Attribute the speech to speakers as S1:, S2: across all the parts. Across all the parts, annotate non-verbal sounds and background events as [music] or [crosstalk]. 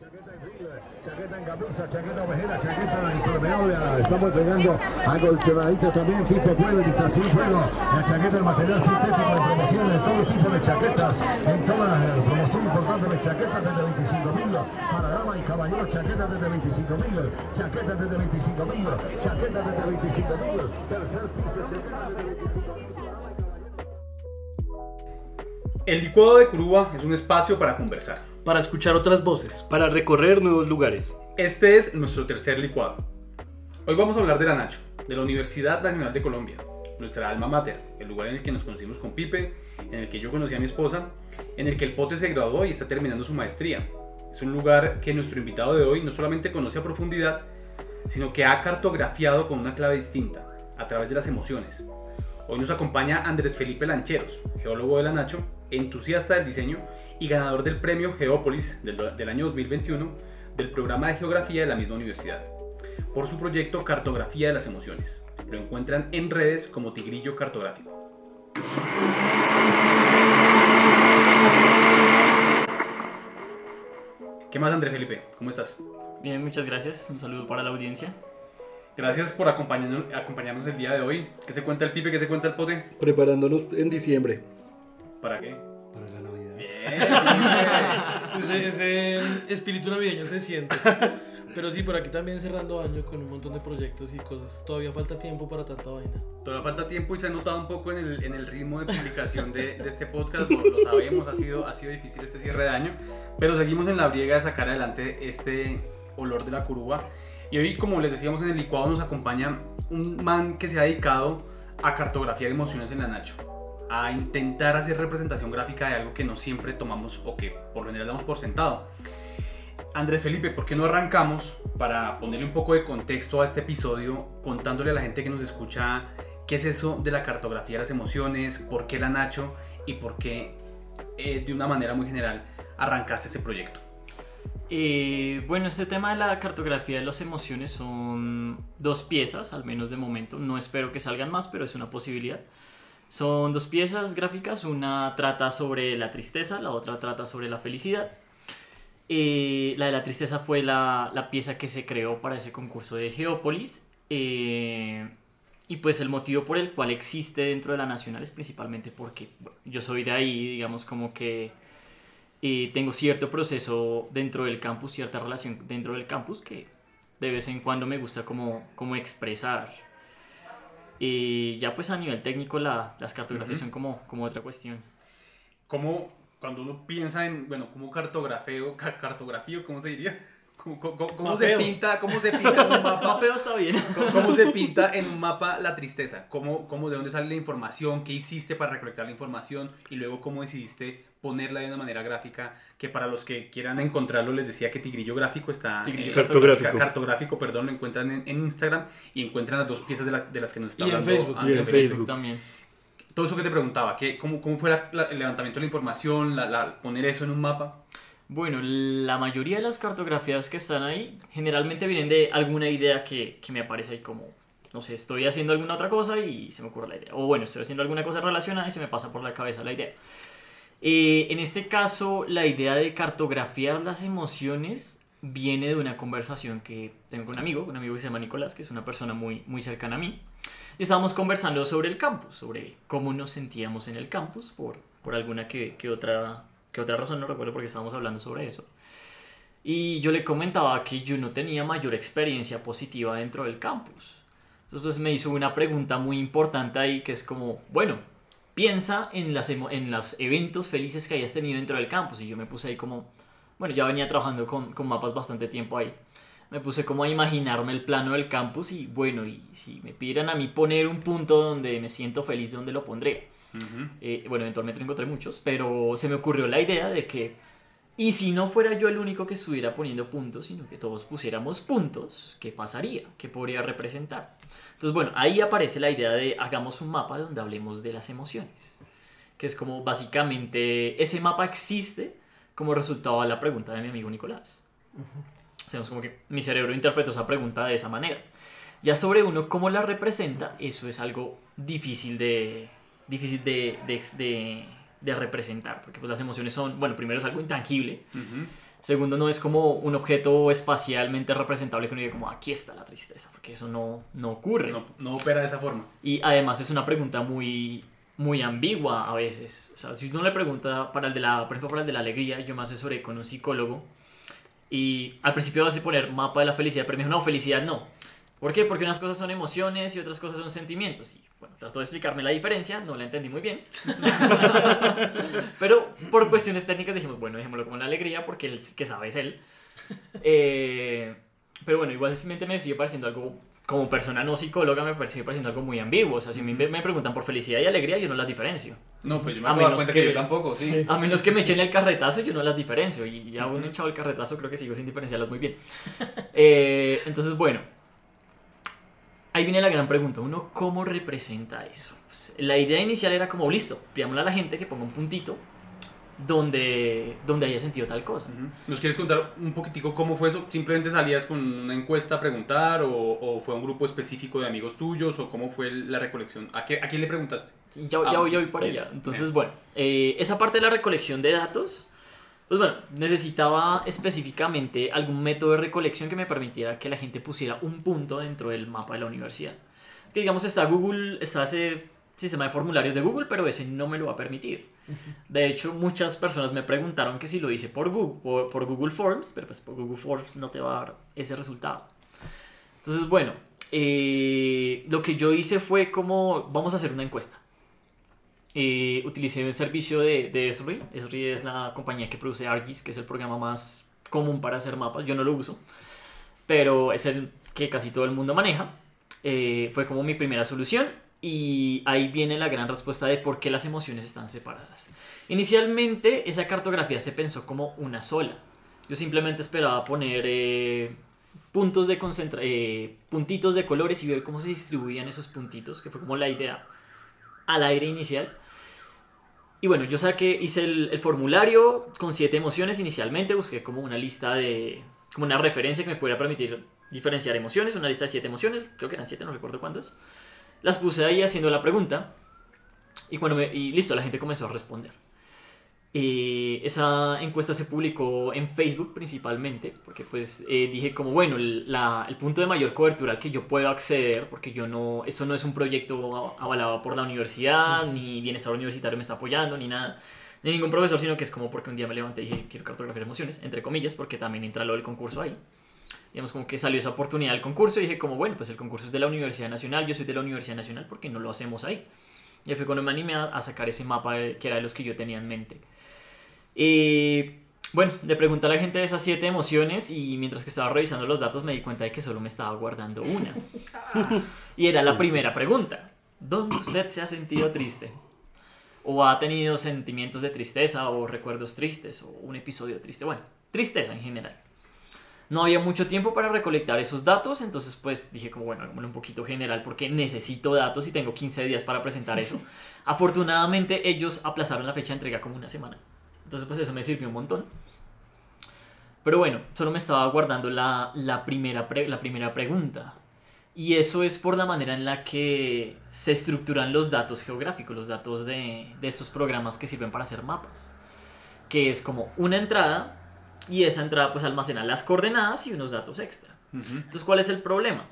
S1: Chaqueta en thriller, chaqueta en camisa, chaqueta ovejera, chaqueta impermeable. Estamos entregando acolchonadita también, tipo pueblo, imitación fuego. La chaqueta, el material sintético en promoción en todo tipo de chaquetas. En toda la promoción importante de chaquetas desde 25 mil. Para dama y caballero, chaquetas desde 25 mil. Chaquetas desde 25 mil. Chaquetas desde 25 mil. Tercer piso, chaquetas desde 25 mil.
S2: El licuado de Curuba es un espacio para conversar.
S3: Para escuchar otras voces.
S4: para recorrer nuevos lugares.
S2: Este es nuestro tercer licuado. Hoy vamos a hablar de la Nacho, de la Universidad Nacional de Colombia, nuestra alma mater, el lugar en el que nos conocimos con Pipe, en el que yo conocí a mi esposa, en el que el Pote se graduó y está terminando su maestría. Es un lugar que nuestro invitado de hoy no solamente conoce a profundidad, sino que ha cartografiado con una clave distinta, a través de las emociones. Hoy nos acompaña Andrés Felipe Lancheros, geólogo de la Nacho, entusiasta del diseño y ganador del premio Geópolis del, del año 2021 del programa de geografía de la misma universidad, por su proyecto Cartografía de las Emociones. Lo encuentran en redes como Tigrillo Cartográfico. ¿Qué más, Andrés Felipe? ¿Cómo estás?
S4: Bien, muchas gracias. Un saludo para la audiencia.
S2: Gracias por acompañarnos, acompañarnos el día de hoy. ¿Qué se cuenta el Pipe? ¿Qué se cuenta el Pote?
S3: Preparándonos en diciembre.
S2: ¿Para qué?
S3: Para la Navidad. [laughs]
S5: Ese, ese espíritu navideño se siente. Pero sí, por aquí también cerrando año con un montón de proyectos y cosas. Todavía falta tiempo para tanta vaina.
S2: Todavía falta tiempo y se ha notado un poco en el, en el ritmo de publicación de, de este podcast, lo, lo sabemos, ha sido, ha sido difícil este cierre de año, pero seguimos en la briega de sacar adelante este olor de la curuba. Y hoy, como les decíamos en el licuado, nos acompaña un man que se ha dedicado a cartografiar emociones en la Nacho, a intentar hacer representación gráfica de algo que no siempre tomamos o que por lo general damos por sentado. Andrés Felipe, ¿por qué no arrancamos para ponerle un poco de contexto a este episodio contándole a la gente que nos escucha qué es eso de la cartografía de las emociones, por qué la Nacho y por qué eh, de una manera muy general arrancaste ese proyecto?
S4: Eh, bueno, este tema de la cartografía de las emociones son dos piezas, al menos de momento. No espero que salgan más, pero es una posibilidad. Son dos piezas gráficas, una trata sobre la tristeza, la otra trata sobre la felicidad. Eh, la de la tristeza fue la, la pieza que se creó para ese concurso de Geópolis. eh, y pues el motivo por el cual existe dentro de la Nacional es principalmente porque bueno, yo soy de ahí, digamos como que eh, tengo cierto proceso dentro del campus, cierta relación dentro del campus que de vez en cuando me gusta como, como expresar. Y ya pues a nivel técnico la- las cartografías son como, como otra cuestión.
S2: ¿Cómo, cuando uno piensa en, bueno, cómo cartografeo, ca- cartografío, ¿cómo se diría? ¿Cómo, cómo- cómo- se pinta, cómo se pinta en un mapa?
S4: Mapeo está bien.
S2: ¿Cómo, cómo se pinta en un mapa la tristeza? ¿Cómo, cómo, ¿De dónde sale la información? ¿Qué hiciste para recolectar la información? Y luego, ¿cómo decidiste ponerla de una manera gráfica? Que para los que quieran encontrarlo, les decía que Tigrillo Gráfico está...
S4: Tigrillo
S2: eh,
S4: Cartográfico.
S2: ca- Cartográfico, perdón, lo encuentran en, en Instagram y encuentran las dos piezas de, la- de las que nos está
S5: Y en
S2: hablando.
S5: Facebook.
S2: Andrés
S3: Y en
S2: Felipe.
S3: Facebook.
S4: también.
S2: Todo eso que te preguntaba, ¿qué, cómo, ¿cómo fue la- la- el levantamiento de la información? La, la- ¿Poner eso en un mapa?
S4: Bueno, la mayoría de las cartografías que están ahí generalmente vienen de alguna idea que, que me aparece ahí como, no sé, estoy haciendo alguna otra cosa y se me ocurre la idea. O bueno, estoy haciendo alguna cosa relacionada y se me pasa por la cabeza la idea. Eh, en este caso, la idea de cartografiar las emociones viene de una conversación que tengo con un amigo, un amigo que se llama Nicolás, que es una persona muy, muy cercana a mí. Y estábamos conversando sobre el campus, sobre cómo nos sentíamos en el campus, por, por alguna que, que otra, que otra razón, no recuerdo porque estábamos hablando sobre eso. Y yo le comentaba que yo no tenía mayor experiencia positiva dentro del campus. Entonces pues, me hizo una pregunta muy importante ahí que es como, bueno, piensa en, las en los eventos felices que hayas tenido dentro del campus. Y yo me puse ahí como, bueno, ya venía trabajando con, con mapas bastante tiempo ahí. Me puse como a imaginarme el plano del campus y bueno, y si me pidieran a mí poner un punto donde me siento feliz, ¿dónde lo pondré? Eh, bueno, eventualmente encontré muchos, pero se me ocurrió la idea de que, y si no fuera yo el único que estuviera poniendo puntos, sino que todos pusiéramos puntos, ¿qué pasaría? ¿Qué podría representar? Entonces, bueno, ahí aparece la idea de hagamos un mapa donde hablemos de las emociones, que es como básicamente ese mapa existe como resultado de la pregunta de mi amigo Nicolás. Hacemos como que mi cerebro interpretó esa pregunta de esa manera. Ya sobre uno cómo la representa, eso es algo difícil de, difícil de, de, de- de representar, porque pues las emociones son, bueno, primero es algo intangible,
S2: Ujú.
S4: Segundo, no es como un objeto espacialmente representable que uno diga como aquí está la tristeza, porque eso no, no ocurre.
S2: No, no opera de esa forma.
S4: Y además es una pregunta muy, muy ambigua a veces. O sea, si uno le pregunta para el de la, por ejemplo, para el de la alegría, yo me asesoré con un psicólogo y al principio vas a poner mapa de la felicidad, pero me dijo, no, felicidad no. ¿Por qué? Porque unas cosas son emociones y otras cosas son sentimientos. Y bueno, trató de explicarme la diferencia, no la entendí muy bien. [laughs] pero por cuestiones técnicas dijimos, bueno, dejémoslo como la alegría porque el que sabe es él. Eh, pero bueno, igualmente me sigue pareciendo algo, como persona no psicóloga, me sigue pareciendo algo muy ambiguo. O sea, si me, me preguntan por felicidad y alegría, yo no las diferencio.
S2: No, pues yo me acabo de cuenta que,
S4: que-
S2: yo tampoco, sí.
S4: A menos que me echen el carretazo, yo no las diferencio. Y ya uno echado el carretazo, creo que sigo sin diferenciarlas muy bien. [laughs] Eh, entonces, bueno. Ahí viene la gran pregunta. Uno, ¿cómo representa eso? Pues, la idea inicial era como, listo, pidámosle a la gente que ponga un puntito donde, donde haya sentido tal cosa.
S2: ¿Nos quieres contar un poquitico cómo fue eso? ¿Simplemente salías con una encuesta a preguntar o, o fue un grupo específico de amigos tuyos o cómo fue la recolección? ¿A, qué, a quién le preguntaste?
S4: Sí, ya,
S2: Ah,
S4: ya voy, ya voy
S2: bien,
S4: allá. Entonces,
S2: bien.
S4: bueno, eh, esa parte de la recolección de datos, pues bueno, necesitaba específicamente algún método de recolección que me permitiera que la gente pusiera un punto dentro del mapa de la universidad. Que digamos está Google, está ese sistema de formularios de Google, pero ese no me lo va a permitir. De hecho, muchas personas me preguntaron que si lo hice por Google, por, por Google Forms, pero pues por Google Forms no te va a dar ese resultado. Entonces, bueno, eh, lo que yo hice fue como, vamos a hacer una encuesta. Eh, utilicé el servicio de, de Esri. Esri es la compañía que produce ArcGIS, que es el programa más común para hacer mapas. Yo no lo uso, pero es el que casi todo el mundo maneja. Eh, fue como mi primera solución y ahí viene la gran respuesta de por qué las emociones están separadas. Inicialmente esa cartografía se pensó como una sola. Yo simplemente esperaba poner eh, puntos de concentra eh, puntitos de colores y ver cómo se distribuían esos puntitos, que fue como la idea al aire inicial. Y bueno, yo saqué, hice el, formulario con siete emociones inicialmente, busqué como una lista de, como una referencia que me pudiera permitir diferenciar emociones, una lista de siete emociones, creo que eran siete, no recuerdo cuántas. Las puse ahí haciendo la pregunta y, cuando me- y listo, la gente comenzó a responder. Eh, esa encuesta se publicó en Facebook principalmente, porque pues eh, dije como, bueno, el, la- el punto de mayor cobertura al que yo puedo acceder, porque yo no, esto no es un proyecto avalado por la universidad, ni bienestar universitario me está apoyando, ni nada, ni ningún profesor, sino que es como porque un día me levanté y dije, quiero cartografiar emociones, entre comillas, porque también entra lo del concurso ahí. Digamos como que salió esa oportunidad del concurso y dije como, bueno, pues el concurso es de la Universidad Nacional, yo soy de la Universidad Nacional, ¿por qué no lo hacemos ahí? Y fue cuando me animé a, a sacar ese mapa que era de los que yo tenía en mente. Y bueno, le pregunté a la gente de esas siete emociones y mientras que estaba revisando los datos me di cuenta de que solo me estaba guardando una. [laughs] Y era la primera pregunta. ¿Dónde usted se ha sentido triste? ¿O ha tenido sentimientos de tristeza o recuerdos tristes o un episodio triste? Bueno, tristeza en general. No había mucho tiempo para recolectar esos datos, entonces pues dije como bueno, un poquito general porque necesito datos y tengo 15 días para presentar eso. [laughs] Afortunadamente ellos aplazaron la fecha de entrega como una semana. Entonces pues eso me sirvió un montón. Pero bueno, solo me estaba guardando la, la primera, pre- la primera pregunta. Y eso es por la manera en la que se estructuran los datos geográficos, los datos de, de estos programas que sirven para hacer mapas. Que es como una entrada y esa entrada pues almacena las coordenadas y unos datos extra. Entonces, ¿cuál es el problema?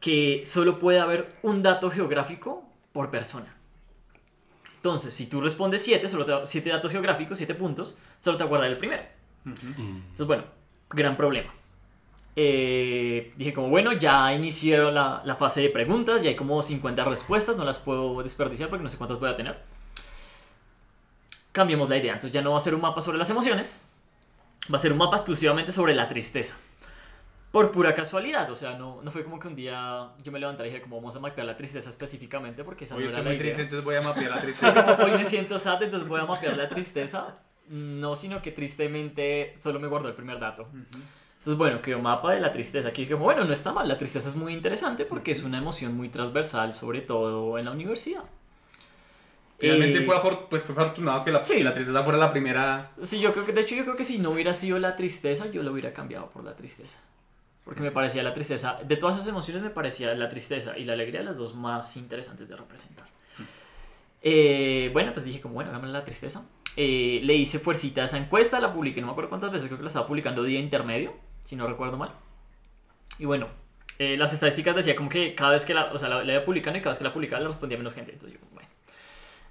S4: Que solo puede haber un dato geográfico por persona. Entonces, si tú respondes 7, solo te da 7 datos geográficos, 7 puntos, solo te va a guardar el primero. Entonces, bueno, gran problema. Eh, dije como, bueno, ya iniciaron la, la fase de preguntas, ya hay como 50 respuestas, no las puedo desperdiciar porque no sé cuántas voy a tener. Cambiemos la idea, entonces ya no va a ser un mapa sobre las emociones, va a ser un mapa exclusivamente sobre la tristeza. Por pura casualidad, o sea, no, no fue como que un día yo me levantara y dije como vamos a mapear la tristeza específicamente porque esa
S2: Hoy
S4: no era
S2: estoy
S4: la
S2: muy
S4: idea.
S2: triste, entonces voy a mapear la [laughs] tristeza.
S4: como hoy me siento sad, entonces voy a mapear la tristeza. No, sino que tristemente solo me guardó el primer dato. Entonces, bueno, quedó mapa de la tristeza. Aquí dije, bueno, no está mal. La tristeza es muy interesante porque es una emoción muy transversal, sobre todo en la universidad.
S2: Finalmente
S4: Eh,
S2: fue, pues fue afortunado que la,
S4: Sí.
S2: que la tristeza fuera la primera.
S4: Sí, yo creo que, de hecho, yo creo que si no hubiera sido la tristeza, yo lo hubiera cambiado por la tristeza. Porque me parecía la tristeza, de todas esas emociones, me parecía la tristeza y la alegría las dos más interesantes de representar. Eh, bueno, pues dije como, bueno, hagámosle la tristeza. eh, le hice fuercita a esa encuesta, la publiqué, no me acuerdo cuántas veces, creo que la estaba publicando día intermedio, si no recuerdo mal. Y bueno, eh, las estadísticas decía como que cada vez que la, o sea, la, la iba publicando y cada vez que la publicaba le respondía menos gente. Entonces yo, bueno.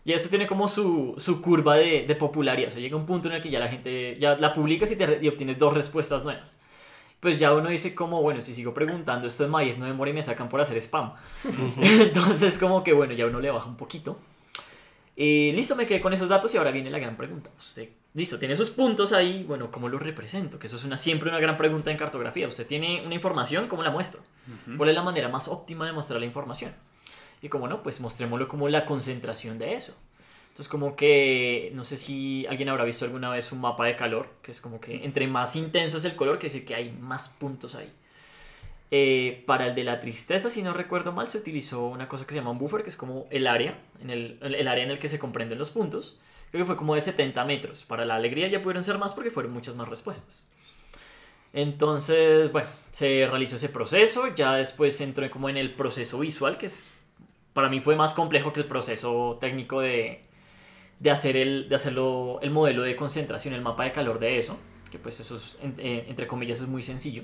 S4: Y eso tiene como su, su curva de, de popularidad. O sea, llega un punto en el que ya la gente, ya la publicas y, te, y obtienes dos respuestas nuevas. Pues ya uno dice como, bueno, si sigo preguntando esto es Maíz, no demora y me sacan por hacer spam. [laughs] Entonces como que bueno, ya uno le baja un poquito. Eh, listo, me quedé con esos datos y ahora viene la gran pregunta. Usted, listo, tiene esos puntos ahí, bueno, ¿cómo los represento? Que eso es una, siempre una gran pregunta en cartografía. Usted tiene una información, ¿cómo la muestro? ¿Cuál es la manera más óptima de mostrar la información? Y como no, pues mostrémoslo como la concentración de eso. Entonces como que, no sé si alguien habrá visto alguna vez un mapa de calor, que es como que entre más intenso es el color, quiere decir que hay más puntos ahí. Eh, para el de la tristeza, si no recuerdo mal, se utilizó una cosa que se llama un buffer, que es como el área, en el, el área en el que se comprenden los puntos. Creo que fue como de 70 metros. Para la alegría ya pudieron ser más porque fueron muchas más respuestas. Entonces, bueno, se realizó ese proceso, ya después entró como en el proceso visual, que es para mí fue más complejo que el proceso técnico de, de hacer el, de hacerlo, el modelo de concentración, el mapa de calor de eso, que pues eso es, en- eh, entre comillas es muy sencillo.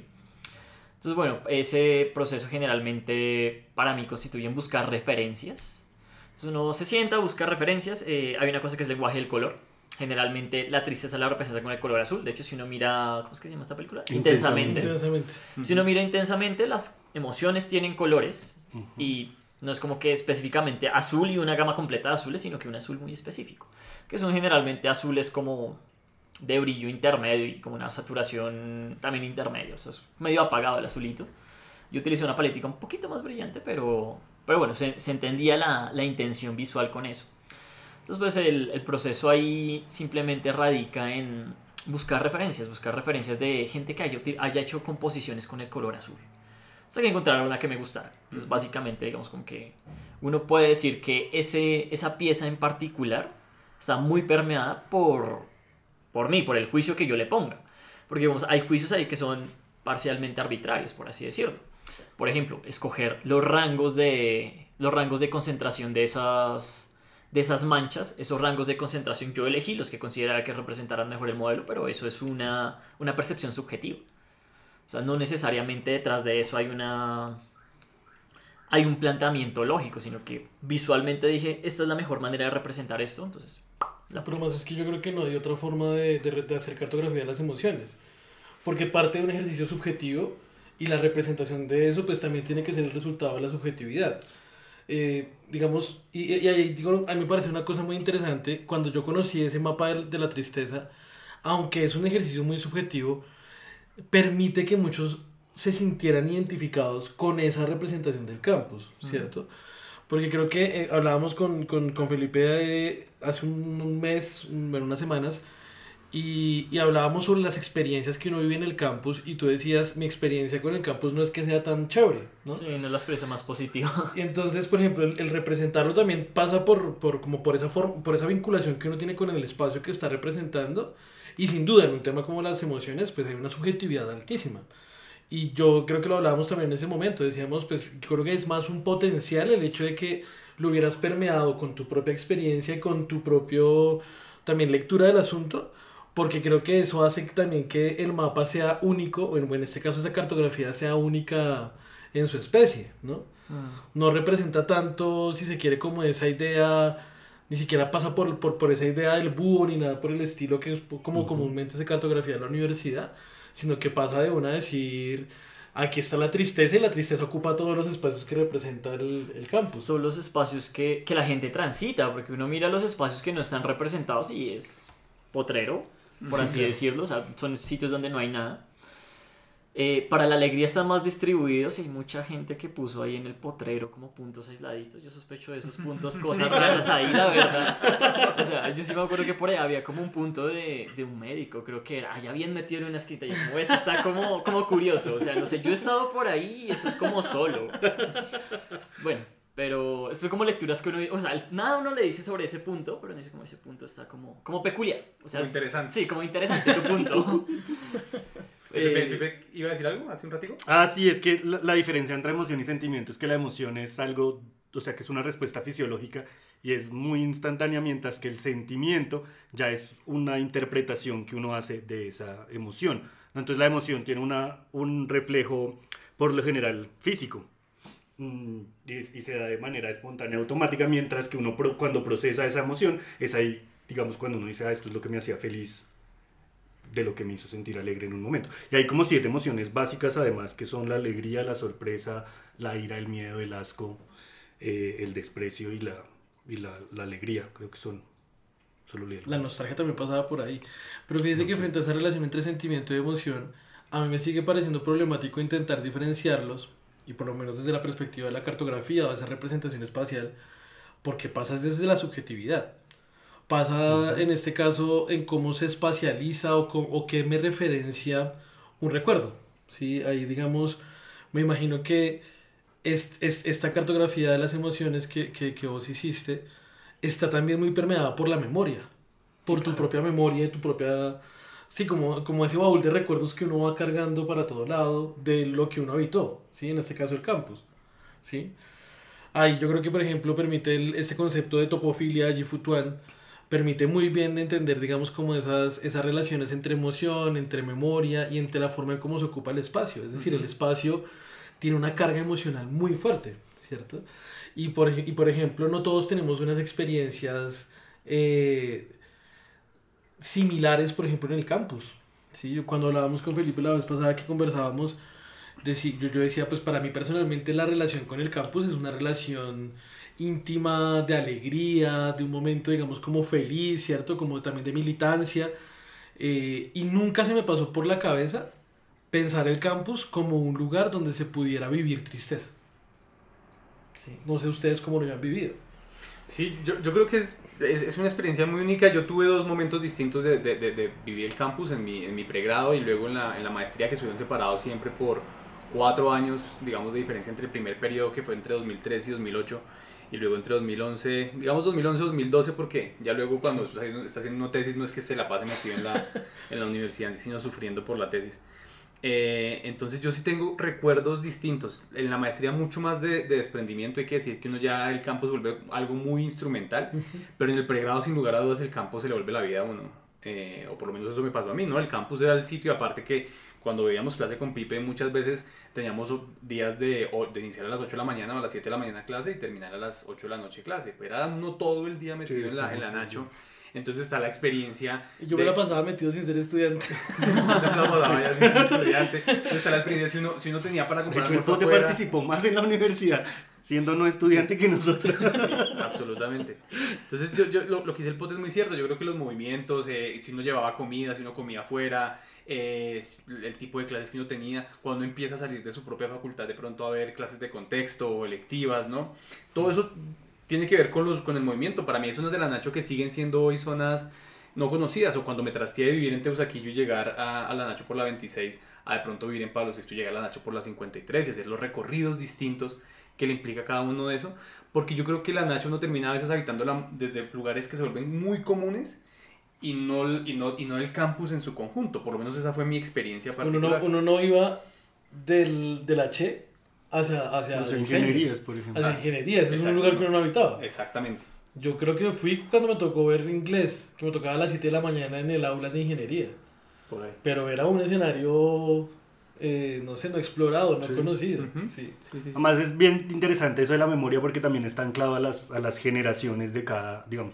S4: Entonces, bueno, ese proceso generalmente para mí constituye en buscar referencias. Entonces uno se sienta, busca referencias. eh, hay una cosa que es lenguaje del color. Generalmente la tristeza la representa con el color azul. De hecho, si uno mira, ¿cómo es que se llama esta película?
S3: Intensamente.
S5: Intensamente.
S4: Si uno mira intensamente, las emociones tienen colores y no es como que específicamente azul y una gama completa de azules, sino que un azul muy específico, que son generalmente azules como de brillo intermedio y como una saturación también intermedia, o sea, es medio apagado el azulito. Yo utilicé una paletica un poquito más brillante, pero, pero bueno, se, se entendía la, la intención visual con eso. Entonces, pues el, el proceso ahí simplemente radica en buscar referencias, buscar referencias de gente que haya, haya hecho composiciones con el color azul. Hasta que encontrar una que me gustara. Entonces, básicamente, digamos, como que uno puede decir que ese, esa pieza en particular está muy permeada por, por mí, por el juicio que yo le ponga. Porque, digamos, hay juicios ahí que son parcialmente arbitrarios, por así decirlo. Por ejemplo, escoger los rangos de, los rangos de concentración de esas, de esas manchas, esos rangos de concentración yo elegí los que consideraba que representaran mejor el modelo, pero eso es una, una percepción subjetiva. O sea, no necesariamente detrás de eso hay una hay un planteamiento lógico, sino que visualmente dije, esta es la mejor manera de representar esto, entonces la
S5: Pero es que yo creo que no hay otra forma de, de, de hacer cartografía de las emociones. Porque parte de un ejercicio subjetivo y la representación de eso pues también tiene que ser el resultado de la subjetividad. Eh, digamos, y, y ahí digo, a mí me parece una cosa muy interesante, cuando yo conocí ese mapa de, de la tristeza, aunque es un ejercicio muy subjetivo, permite que muchos se sintieran identificados con esa representación del campus, ¿cierto? Porque creo que eh, hablábamos con, con, con Felipe eh, hace un, un mes, bueno, unas semanas, y, y hablábamos sobre las experiencias que uno vive en el campus, y tú decías, mi experiencia con el campus no es que sea tan chévere, ¿no?
S4: sí, no es la experiencia más positiva.
S5: Y [laughs] entonces, por ejemplo, el, el representarlo también pasa por, por, como por, esa forma, por esa vinculación que uno tiene con el espacio que está representando. Y sin duda, en un tema como las emociones, pues hay una subjetividad altísima. Y yo creo que lo hablábamos también en ese momento. Decíamos, pues yo creo que es más un potencial el hecho de que lo hubieras permeado con tu propia experiencia y con tu propio también lectura del asunto. Porque creo que eso hace también que el mapa sea único, o en, en este caso esa cartografía sea única en su especie, ¿no? no representa tanto, si se quiere, como esa idea, ni siquiera pasa por, por, por esa idea del búho ni nada por el estilo que es como comúnmente se cartografía en la universidad, sino que pasa de una a decir, aquí está la tristeza y la tristeza ocupa todos los espacios que representa el, el campus.
S4: Son los espacios que, que la gente transita, porque uno mira los espacios que no están representados y es potrero, por
S5: Sí,
S4: así
S5: claro.
S4: decirlo, o sea, son sitios donde no hay nada. Eh, para la alegría están más distribuidos y hay mucha gente que puso ahí en el potrero como puntos aisladitos. Yo sospecho de esos puntos, [laughs] cosas raras ahí, la verdad. O sea, yo sí me acuerdo que por ahí había como un punto de, de un médico, creo que era, allá bien metido en una esquina. Y como, eso está como, como curioso. O sea, no sé, yo he estado por ahí y eso es como solo. Bueno, pero eso es como lecturas que uno, o sea, nada uno le dice sobre ese punto, pero uno dice como ese punto está como, como peculiar. O sea,
S2: Como
S4: es-
S2: interesante.
S4: Sí, como interesante tu punto. [laughs]
S2: Pepe,
S4: Eh,
S2: Pepe, ¿Iba a decir algo hace un ratico?
S3: Ah, sí, es que la, la diferencia entre emoción y sentimiento es que la emoción es algo
S6: o sea, que es una respuesta fisiológica y es muy instantánea, mientras que el sentimiento ya es una interpretación que uno hace de esa emoción. Entonces la emoción tiene una, un reflejo, por lo general, físico. Mm, Y, y se da de manera espontánea, automática, mientras que uno pro- cuando procesa esa emoción, es ahí, digamos, cuando uno dice, ah, esto es lo que me hacía feliz, de lo que me hizo sentir alegre en un momento. Y hay como siete emociones básicas, además, que son la alegría, la sorpresa, la ira, el miedo, el asco, eh, el desprecio y la, y la, la alegría, creo que son.
S5: La nostalgia también pasaba por ahí. Pero fíjese que frente a esa relación entre sentimiento y emoción, a mí me sigue pareciendo problemático intentar diferenciarlos, y por lo menos desde la perspectiva de la cartografía o de esa representación espacial, porque pasa desde la subjetividad. Pasa en este caso en cómo se espacializa o, cómo- o qué me referencia un recuerdo. ¿sí? Ahí, digamos, me imagino que es, es- esta cartografía de las emociones que, que, que vos hiciste está también muy permeada por la memoria, por tu propia memoria, tu propia... Sí, como, como ese baúl de recuerdos que uno va cargando para todo lado de lo que uno habitó, ¿sí? En este caso el campus, ¿sí? Ahí yo creo que, por ejemplo, permite el, ese concepto de topofilia, Jifutuan, permite muy bien entender, digamos, como esas, esas relaciones entre emoción, entre memoria y entre la forma en cómo se ocupa el espacio. Es decir, el espacio tiene una carga emocional muy fuerte, ¿cierto? Y por, y por ejemplo, no todos tenemos unas experiencias eh, similares, por ejemplo, en el campus. ¿sí? Yo Cuando hablábamos con Felipe la vez pasada que conversábamos, yo decía, pues para mí personalmente la relación con el campus es una relación íntima, de alegría, de un momento, digamos, como feliz, ¿cierto? Como también de militancia. eh, y nunca se me pasó por la cabeza pensar el campus como un lugar donde se pudiera vivir tristeza. Sí, No sé ustedes cómo lo han vivido.
S2: Sí, yo, yo creo que es, es, es una experiencia muy única. Yo tuve dos momentos distintos de, de, de, de vivir el campus en mi, en mi pregrado y luego en la, en la maestría que estuvieron separados siempre por cuatro años, digamos, de diferencia entre el primer periodo que fue entre 2003 y 2008 y luego entre 2011, digamos 2011-2012 porque ya luego cuando está haciendo, una tesis no es que se la pase metido en la, [laughs] en la universidad, sino sufriendo por la tesis. Eh, entonces yo sí tengo recuerdos distintos. En la maestría mucho más de, de desprendimiento. Hay que decir que uno ya el campo se vuelve algo muy instrumental. Pero en el pregrado sin lugar a dudas el campo se le vuelve la vida a uno. Eh, o por lo menos eso me pasó a mí, ¿no? El campus era el sitio aparte que cuando veíamos clase con Pipe muchas veces teníamos días de, de iniciar a las 8 de la mañana o a las 7 de la mañana clase y terminar a las 8 de la noche clase. Pero era uno todo el día metido
S6: Sí,
S2: en, la, en la Nacho. Entonces está la experiencia.
S5: Y yo me
S2: de-
S5: la pasaba metido sin ser estudiante. [laughs]
S2: Entonces la pasaba ya siendo estudiante. Entonces está la experiencia si uno, si uno tenía para
S6: De
S2: comprar
S6: hecho, el
S2: afuera.
S6: participó más en la universidad siendo no estudiante que nosotros.
S2: Absolutamente. Entonces, yo, yo- lo, lo que dice el pote es muy cierto. Yo creo que los movimientos, eh, si uno llevaba comida, si uno comía afuera, eh, el tipo de clases que uno tenía, cuando empieza a salir de su propia facultad, de pronto a ver clases de contexto o electivas, ¿no? Todo eso tiene que ver con, los, con el movimiento. Para mí, hay zonas de la Nacho que siguen siendo hoy zonas no conocidas. O cuando me trasteé de vivir en Teusaquillo y llegar a, la Nacho por la 26, a de pronto vivir en Pablo VI y llegar a la Nacho por la 53 y hacer los recorridos distintos que le implica cada uno de eso, porque yo creo que la Nacho no termina a veces habitándola desde lugares que se vuelven muy comunes y no, el- y no, y no el campus en su conjunto, por lo menos esa fue mi experiencia
S5: Uno
S2: particular.
S5: no, uno no iba del, de la Che hacia, hacia
S6: Las
S5: diseño,
S6: ingenierías, por ejemplo.
S5: Hacia ingeniería, ese es un lugar que uno no habitaba.
S2: Exactamente.
S5: Yo creo que fui cuando me tocó ver inglés, que me tocaba a las 7 de la mañana en el aula de ingeniería.
S2: Por ahí.
S5: Pero era un escenario, eh, no sé, no explorado, no
S6: Sí.
S5: conocido. Sí.
S2: Sí, sí, sí.
S6: Además es bien interesante eso de la memoria porque también está anclado a las, a las generaciones de cada, digamos,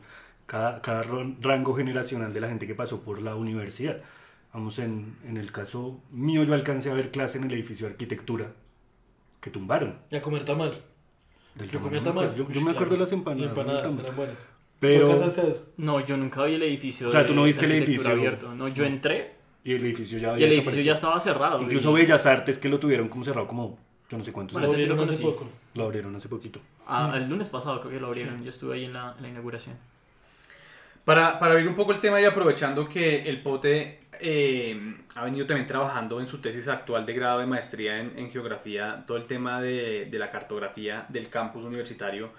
S6: cada, cada rango generacional de la gente que pasó por la universidad. Vamos, en, en el caso mío yo alcancé a ver clase en el edificio de arquitectura que tumbaron.
S5: Y a comer tamal.
S6: Del
S5: Yo
S6: tamal,
S5: comía tamal.
S6: acuerdo. Yo, yo me acuerdo de
S5: claro.
S6: las empanadas.
S5: Y empanadas, eran buenas. ¿Tú
S6: Pero,
S5: eso?
S4: No, yo nunca vi el edificio.
S6: O sea, tú no viste el edificio.
S4: abierto. No, yo entré
S6: y el edificio ya
S4: y
S6: había
S4: el edificio ya estaba cerrado.
S6: Incluso
S4: y-
S6: Bellas Artes que lo tuvieron como cerrado como yo no sé cuántos
S4: Bueno,
S5: Lo
S6: años.
S4: sí lo
S5: abrieron hace poco.
S6: Lo abrieron hace poquito.
S4: Ah, el lunes pasado creo que lo abrieron. Yo estuve ahí en la, en la inauguración.
S2: Para, para abrir un poco el tema y aprovechando que el Pote eh, ha venido también trabajando en su tesis actual de grado de maestría en, en geografía, todo el tema de, de la cartografía del campus universitario,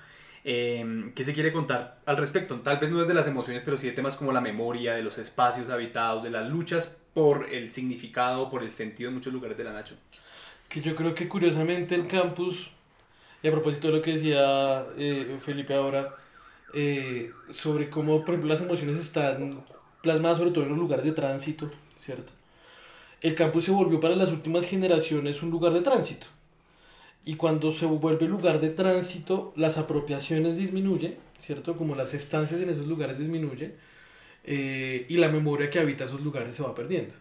S2: eh, ¿qué se quiere contar al respecto? Tal vez no es de las emociones, pero sí de temas como la memoria, de los espacios habitados, de las luchas por el significado, por el sentido en muchos lugares de la Nacho.
S5: Que yo creo que curiosamente el campus Y a propósito de lo que decía eh, Felipe ahora, eh, sobre cómo, por ejemplo, las emociones están plasmadas sobre todo en los lugares de tránsito, ¿cierto? El campus se volvió para las últimas generaciones un lugar de tránsito. Y cuando se vuelve lugar de tránsito, las apropiaciones disminuyen, ¿cierto? Como las estancias en esos lugares disminuyen eh, y la memoria que habita esos lugares se va perdiendo.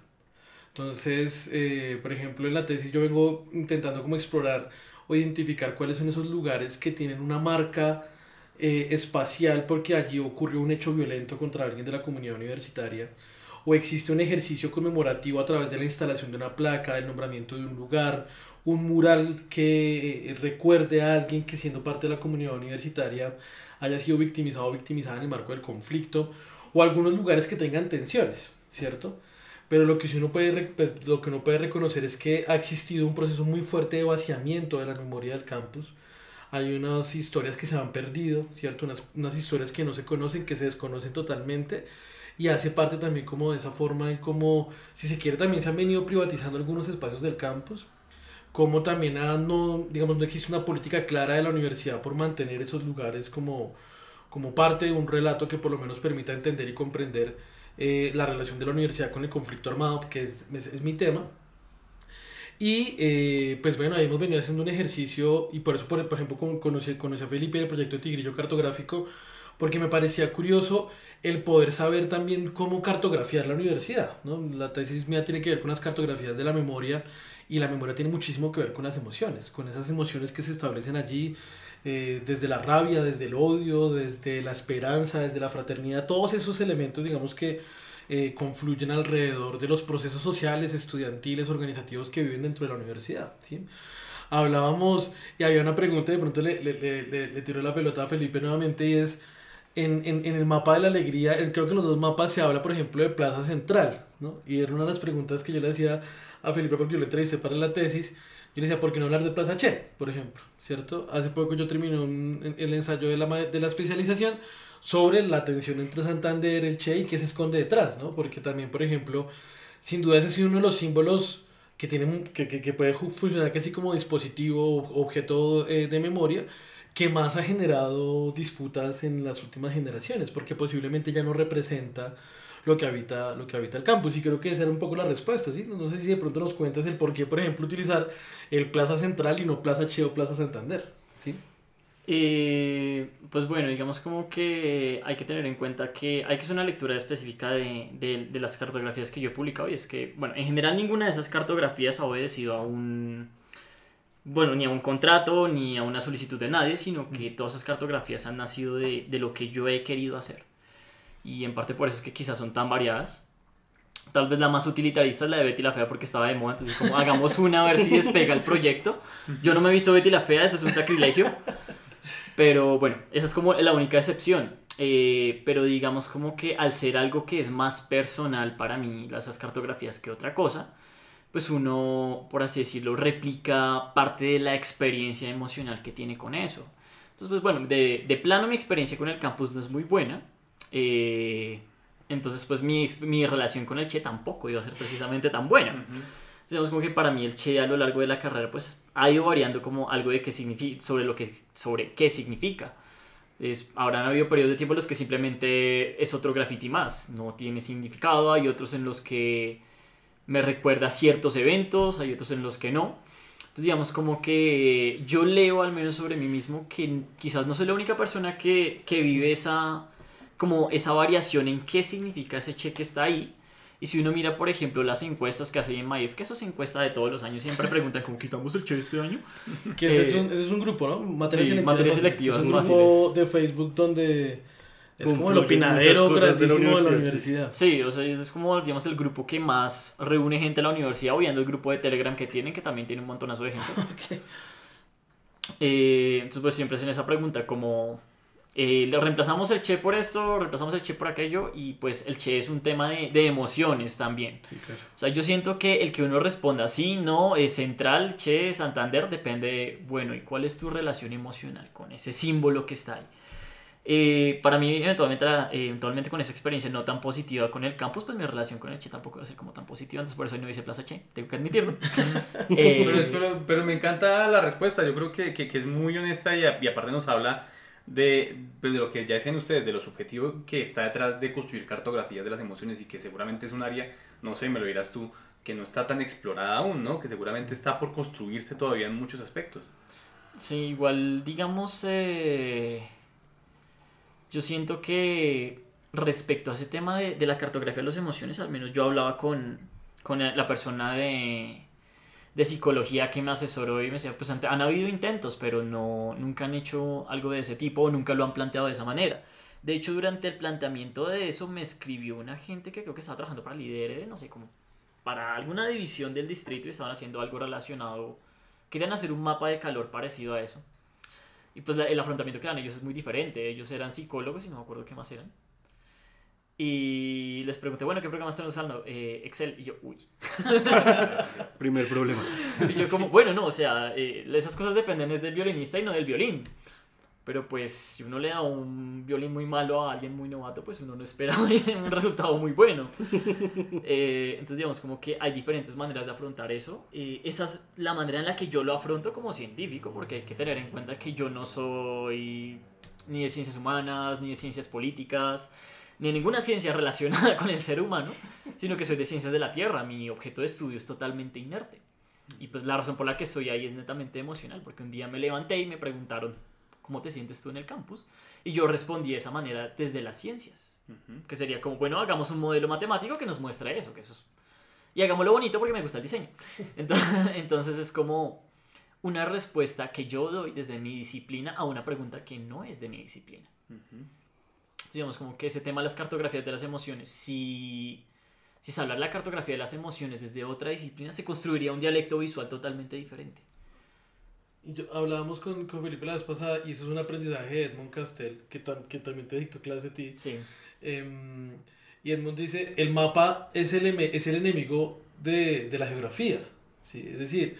S5: Entonces, eh, por ejemplo, en la tesis yo vengo intentando como explorar o identificar cuáles son esos lugares que tienen una marca eh, espacial porque allí ocurrió un hecho violento contra alguien de la comunidad universitaria o existe un ejercicio conmemorativo a través de la instalación de una placa, del nombramiento de un lugar, un mural que eh, recuerde a alguien que siendo parte de la comunidad universitaria haya sido victimizado o victimizada en el marco del conflicto, o algunos lugares que tengan tensiones, ¿cierto? Pero lo que, uno puede, pues, lo que uno puede reconocer es que ha existido un proceso muy fuerte de vaciamiento de la memoria del campus. Hay unas historias que se han perdido, ¿cierto? Unas, unas historias que no se conocen, que se desconocen totalmente. Y hace parte también como de esa forma en como, si se quiere, también se han venido privatizando algunos espacios del campus como también no, digamos, no existe una política clara de la universidad por mantener esos lugares como, como parte de un relato que por lo menos permita entender y comprender eh, la relación de la universidad con el conflicto armado, que es, es, mi tema. Y eh, pues bueno, ahí hemos venido haciendo un ejercicio y por eso, por, por ejemplo, conocí, conocí a Felipe el proyecto Tigrillo Cartográfico, porque me parecía curioso el poder saber también cómo cartografiar la universidad. ¿no? La tesis mía tiene que ver con las cartografías de la memoria y la memoria tiene muchísimo que ver con las emociones, con esas emociones que se establecen allí, eh, desde la rabia, desde el odio, desde la esperanza, desde la fraternidad, todos esos elementos, digamos que eh, confluyen alrededor de los procesos sociales, estudiantiles, organizativos que viven dentro de la universidad. ¿sí? Hablábamos, y había una pregunta, de pronto le, le, le, le tiró la pelota a Felipe nuevamente, y es, en, en, en, el mapa de la alegría, creo que en los dos mapas se habla, por ejemplo, de Plaza Central, ¿no? Y era una de las preguntas que yo le hacía a Felipe porque yo le entrevisté para la tesis. Yo le decía, ¿por qué no hablar de Plaza Che, por ejemplo? ¿Cierto? Hace poco yo terminé el ensayo de la, de la especialización sobre la tensión entre Santander, el Che y qué se esconde detrás, ¿no? Porque también, por ejemplo, sin duda ese ha uno de los símbolos que, tiene, que, que, que puede funcionar casi como dispositivo objeto eh, de memoria que más ha generado disputas en las últimas generaciones, porque posiblemente ya no representa lo que habita, lo que habita el campus. Y creo que esa era un poco la respuesta, ¿sí? No sé si de pronto nos cuentas el por qué, por ejemplo, utilizar el Plaza Central y no Plaza Che o Plaza Santander, ¿sí?
S4: Eh, pues bueno, digamos como que hay que tener en cuenta que hay que hacer una lectura específica de, de, de, las cartografías que yo he publicado y es que, bueno, en general ninguna de esas cartografías ha obedecido a un, bueno, ni a un contrato ni a una solicitud de nadie, sino que todas esas cartografías han nacido de, de lo que yo he querido hacer y en parte por eso es que quizás son tan variadas. Tal vez la más utilitarista es la de Betty la Fea porque estaba de moda, entonces como hagamos una a ver si despega el proyecto. Yo no me he visto Betty la Fea, eso es un sacrilegio. Pero bueno, esa es como la única excepción. Eh, pero digamos como que al ser algo que es más personal para mí, las cartografías que otra cosa, pues uno, por así decirlo, replica parte de la experiencia emocional que tiene con eso. Entonces, pues bueno, de, de plano mi experiencia con el campus no es muy buena, eh, entonces, pues mi, mi, relación con el Che tampoco iba a ser precisamente tan buena. Digamos como que para mí el Che a lo largo de la carrera pues ha ido variando como algo de qué significa, sobre, lo que, sobre qué significa. Es, habrán habido periodos de tiempo en los que simplemente es otro graffiti más, no tiene significado, hay otros en los que me recuerda ciertos eventos, hay otros en los que no. Entonces digamos como que yo leo al menos sobre mí mismo que quizás no soy la única persona que, que vive esa como esa variación en qué significa ese cheque está ahí. Y si uno mira, por ejemplo, las encuestas que hace en Maif, que eso es encuesta de todos los años, siempre preguntan cómo quitamos el che este año. [laughs]
S5: Que ese, es un, ese, es un, grupo, ¿no?
S4: Materias sí, materias selectivas.
S5: Es un grupo de Facebook donde es como el opinadero grandísimo de la universidad.
S4: Sí, o sea, es como, digamos, el grupo que más reúne gente en la universidad, o viendo el grupo de Telegram que tienen, que también tiene un montonazo de gente. [laughs] okay. eh, entonces, pues siempre hacen esa pregunta como eh, lo reemplazamos el Che por esto, reemplazamos el Che por aquello y pues el Che es un tema de, de emociones también.
S5: Sí, claro.
S4: O sea, yo siento que el que uno responda sí, no, es central, Che, Santander, depende de, bueno, ¿y cuál es tu relación emocional con ese símbolo que está ahí? Eh, para mí, eventualmente, la- eh, eventualmente con esa experiencia no tan positiva con el campus, pues mi relación con el Che tampoco va a ser como tan positiva, entonces por eso hoy no hice Plaza Che, tengo que admitirlo. [laughs] Eh,
S2: Pero, pero- pero me encanta la respuesta, yo creo que, que- que es muy honesta y, a- y aparte nos habla de, pues, de lo que ya decían ustedes, de lo subjetivo que está detrás de construir cartografías de las emociones y que seguramente es un área, no sé, me lo dirás tú, que no está tan explorada aún, ¿no? Que seguramente está por construirse todavía en muchos aspectos.
S4: Sí, igual, digamos, eh, yo siento que respecto a ese tema de, de la cartografía de las emociones, al menos yo hablaba con, con la persona de, de psicología que me asesoró y me decía, pues han habido intentos, pero no, nunca han hecho algo de ese tipo o nunca lo han planteado de esa manera. De hecho, durante el planteamiento de eso me escribió una gente que creo que estaba trabajando para Lidere, no sé, como para alguna división del distrito y estaban haciendo algo relacionado querían hacer un mapa de calor parecido a eso. Y pues el afrontamiento que dan ellos es muy diferente. Ellos eran psicólogos y no me acuerdo qué más eran. Y les pregunté, bueno, ¿qué programa están usando? "Eh, Excel. Y yo, uy. [laughs]
S6: Primer problema.
S4: Y yo como, bueno, no, o sea, eh, esas cosas dependen es del violinista y no del violín. Pero pues si uno le da un violín muy malo a alguien muy novato, pues uno no espera [laughs] un resultado muy bueno. Eh, entonces digamos como que hay diferentes maneras de afrontar eso. Eh, esa es la manera en la que yo lo afronto como científico, porque hay que tener en cuenta que yo no soy ni de ciencias humanas, ni de ciencias políticas, ni ninguna ciencia [laughs] relacionada con el ser humano, sino que soy de ciencias de la Tierra. Mi objeto de estudio es totalmente inerte. Y pues la razón por la que estoy ahí es netamente emocional, porque un día me levanté y me preguntaron, ¿cómo te sientes tú en el campus? Y yo respondí de esa manera desde las ciencias, que sería como, bueno, hagamos un modelo matemático que nos muestre eso, que eso es... Y hagámoslo bonito porque me gusta el diseño. [laughs] Entonces, [laughs] entonces es como una respuesta que yo doy desde mi disciplina a una pregunta que no es de mi disciplina. Entonces, digamos como que ese tema de las cartografías de las emociones, si, si se habla de la cartografía de las emociones desde otra disciplina, se construiría un dialecto visual totalmente diferente.
S5: Y yo, hablábamos con, con Felipe la vez pasada y eso es un aprendizaje de Edmond Castell, que, tam- que también te dictó clase a ti.
S4: Sí.
S5: Em, y Edmond dice, el mapa es el, es el enemigo de, de la geografía. ¿sí? Es decir,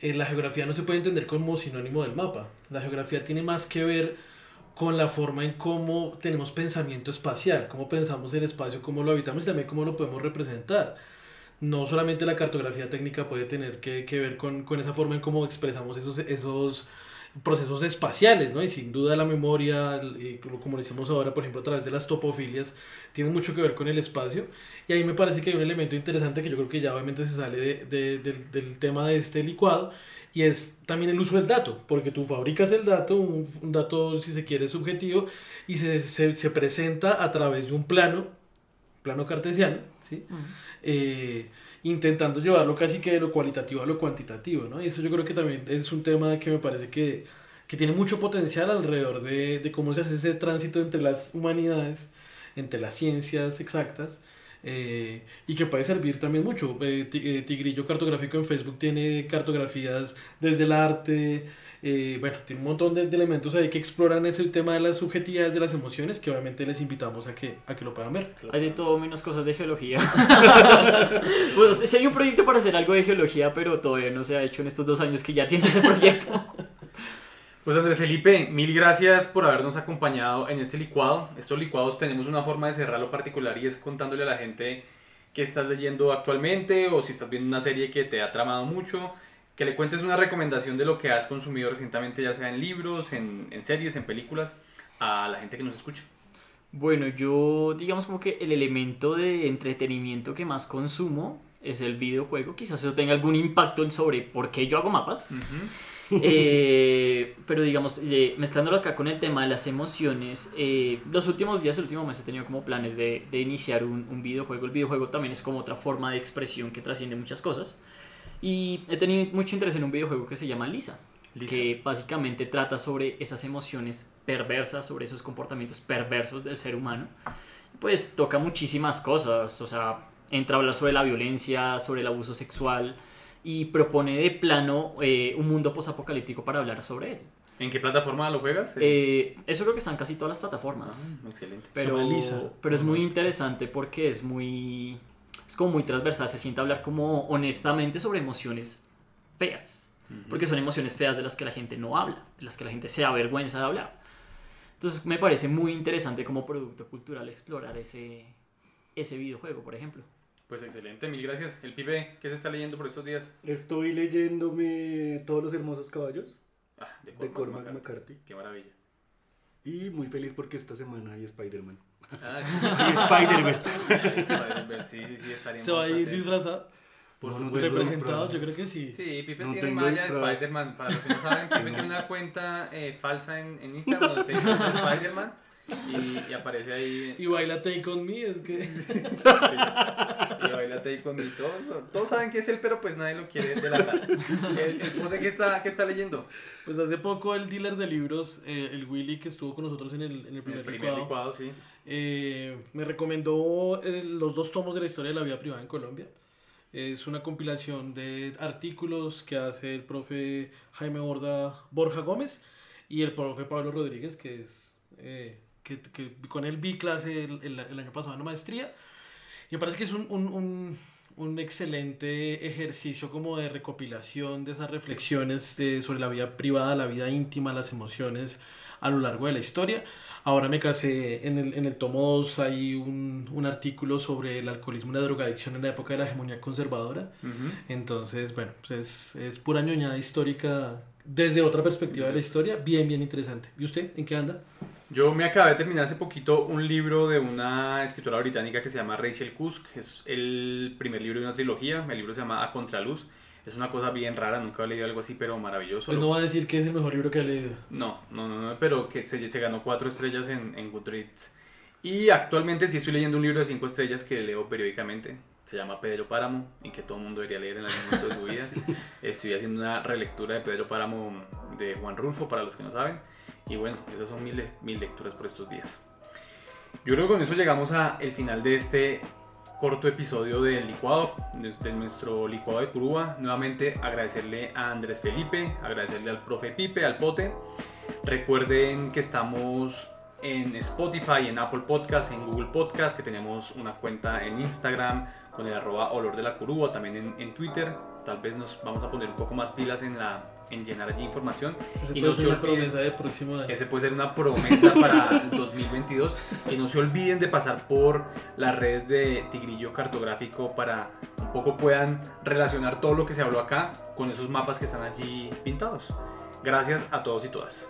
S5: eh, la geografía no se puede entender como sinónimo del mapa. La geografía tiene más que ver con la forma en cómo tenemos pensamiento espacial, cómo pensamos el espacio, cómo lo habitamos y también cómo lo podemos representar. No solamente la cartografía técnica puede tener que, que ver con, con esa forma en cómo expresamos esos, esos procesos espaciales, ¿no? Y sin duda la memoria, como decíamos ahora, por ejemplo, a través de las topofilias, tiene mucho que ver con el espacio. Y ahí me parece que hay un elemento interesante que yo creo que ya obviamente se sale de- de- del, del tema de este licuado, y es también el uso del dato, porque tú fabricas el dato, un, un dato, si se quiere, subjetivo, y se, se, se presenta a través de un plano, plano cartesiano, ¿sí? eh, intentando llevarlo casi que de lo cualitativo a lo cuantitativo, ¿no? Y eso yo creo que también es un tema que me parece que, que tiene mucho potencial alrededor de, de cómo se hace ese tránsito entre las humanidades, entre las ciencias exactas, eh, y que puede servir también mucho. Eh, eh, Tigrillo Cartográfico en Facebook tiene cartografías desde el arte, eh, bueno, tiene un montón de, de elementos ahí que exploran ese tema de las subjetividades de las emociones, que obviamente les invitamos a que, a que lo puedan ver.
S4: Hay de todo menos cosas de geología. [laughs] bueno, sí hay un proyecto para hacer algo de geología, pero todavía no se ha hecho en estos dos años que ya tiene ese proyecto. [laughs]
S2: Pues Andrés Felipe, mil gracias por habernos acompañado en este licuado. Estos licuados tenemos una forma de cerrarlo particular y es contándole a la gente qué estás leyendo actualmente o si estás viendo una serie que te ha tramado mucho, que le cuentes una recomendación de lo que has consumido recientemente, ya sea en libros, en, en series, en películas, a la gente que nos escucha.
S4: Bueno, yo digamos como que el elemento de entretenimiento que más consumo es el videojuego. Quizás eso tenga algún impacto en sobre por qué yo hago mapas. Eh, pero digamos, eh, mezclándolo acá con el tema de las emociones, eh, los últimos días, el último mes he tenido como planes de, de iniciar un, un videojuego. El videojuego también es como otra forma de expresión que trasciende muchas cosas. Y he tenido mucho interés en un videojuego que se llama Lisa,
S2: Lisa.
S4: que básicamente trata sobre esas emociones perversas, sobre esos comportamientos perversos del ser humano. Pues toca muchísimas cosas, o sea, entra a hablar sobre la violencia, sobre el abuso sexual y propone de plano eh, un mundo posapocalíptico para hablar sobre él.
S2: ¿En qué plataforma lo juegas?
S4: Eh, eso creo que están casi todas las plataformas.
S2: Ah, excelente.
S4: Pero, es muy interesante porque es muy. Es como muy transversal. Se siente hablar como honestamente sobre emociones feas. Porque son emociones feas de las que la gente no habla, de las que la gente se avergüenza de hablar. Entonces me parece muy interesante como producto cultural explorar ese, ese videojuego, por ejemplo.
S2: Pues excelente, mil gracias. El pibe, ¿qué se está leyendo por estos días?
S6: Estoy leyéndome Todos los hermosos caballos
S2: Ah, de
S6: de
S2: Cormac
S6: Cormac
S2: McCarthy.
S6: McCarthy.
S2: Qué maravilla.
S6: Y muy feliz porque esta semana hay Spider-Man.
S2: Ah, [laughs]
S6: Y Spider-Verse.
S2: sí, Spider-Man, sí, sí, sí, estaríamos
S5: ¿Se va a ir disfrazado?
S2: Por
S6: No, no
S5: ¿Representado? Yo creo que sí.
S2: Sí, Pipe
S6: No
S2: tiene malla de. Spider-Man. Para los que no saben, [laughs] Pipe tiene una cuenta eh, falsa en, en Instagram donde se dice [laughs] Spider-Man y, y aparece ahí.
S5: Y baila Take On Me, es que...
S2: Y baila Take con mi todos, todos saben que es él, pero pues nadie lo quiere delatar. El, el pote que está, que está leyendo.
S5: Pues hace poco el dealer de libros, eh, el Willy, que estuvo con nosotros en el, en el primer,
S2: El primer
S5: licuado,
S2: licuado, sí.
S5: eh, me recomendó eh, los dos tomos de la historia de la vida privada en Colombia. Es una compilación de artículos que hace el profe Jaime Borda, Borja Gómez y el profe Pablo Rodríguez, que es eh, que, que con él vi clase el, el- el año pasado en la maestría. Y me parece que es un, un, un, un excelente ejercicio como de recopilación de esas reflexiones de, sobre la vida privada, la vida íntima, las emociones a lo largo de la historia. Ahora me casé, en el, en el tomo 2 hay un, un artículo sobre el alcoholismo y la drogadicción en la época de la hegemonía conservadora.
S2: Ujú.
S5: Entonces, bueno, pues es, es pura ñoñada histórica desde otra perspectiva de la historia, bien, bien interesante. ¿Y usted en qué anda?
S2: Yo me acabé de terminar hace poquito un libro de una escritora británica que se llama Rachel Cusk. Es el primer libro de una trilogía. El libro se llama A Contraluz. Es una cosa bien rara, nunca he leído algo así, pero maravilloso.
S5: Pues no va a decir que es el mejor libro que ha leído.
S2: No, no, no, no, pero que se, se ganó cuatro estrellas en, en Goodreads. Y actualmente sí estoy leyendo un libro de cinco estrellas que leo periódicamente. Se llama Pedro Páramo y que todo el mundo debería leer en algún momento de su vida. [laughs] Estoy haciendo una relectura de Pedro Páramo de Juan Rulfo, para los que no saben. Y bueno, esas son mis, le- mis lecturas por estos días. Yo creo que con eso llegamos al final de este corto episodio del licuado, de, de nuestro licuado de Curuba. Nuevamente agradecerle a Andrés Felipe, agradecerle al profe Pipe, al Pote. Recuerden que estamos en Spotify, en Apple Podcast, en Google Podcast, que tenemos una cuenta en Instagram con el arroba olor de la Curuba, también en, en Twitter. Tal vez nos vamos a poner un poco más pilas en, la, en llenar allí información.
S5: Esa
S2: Y
S5: puede
S2: no se olviden-
S5: promesa de próximo año.
S2: ese puede ser una promesa para el 2022. Que no se olviden de pasar por las redes de Tigrillo Cartográfico para un poco puedan relacionar todo lo que se habló acá con esos mapas que están allí pintados. Gracias a todos y todas.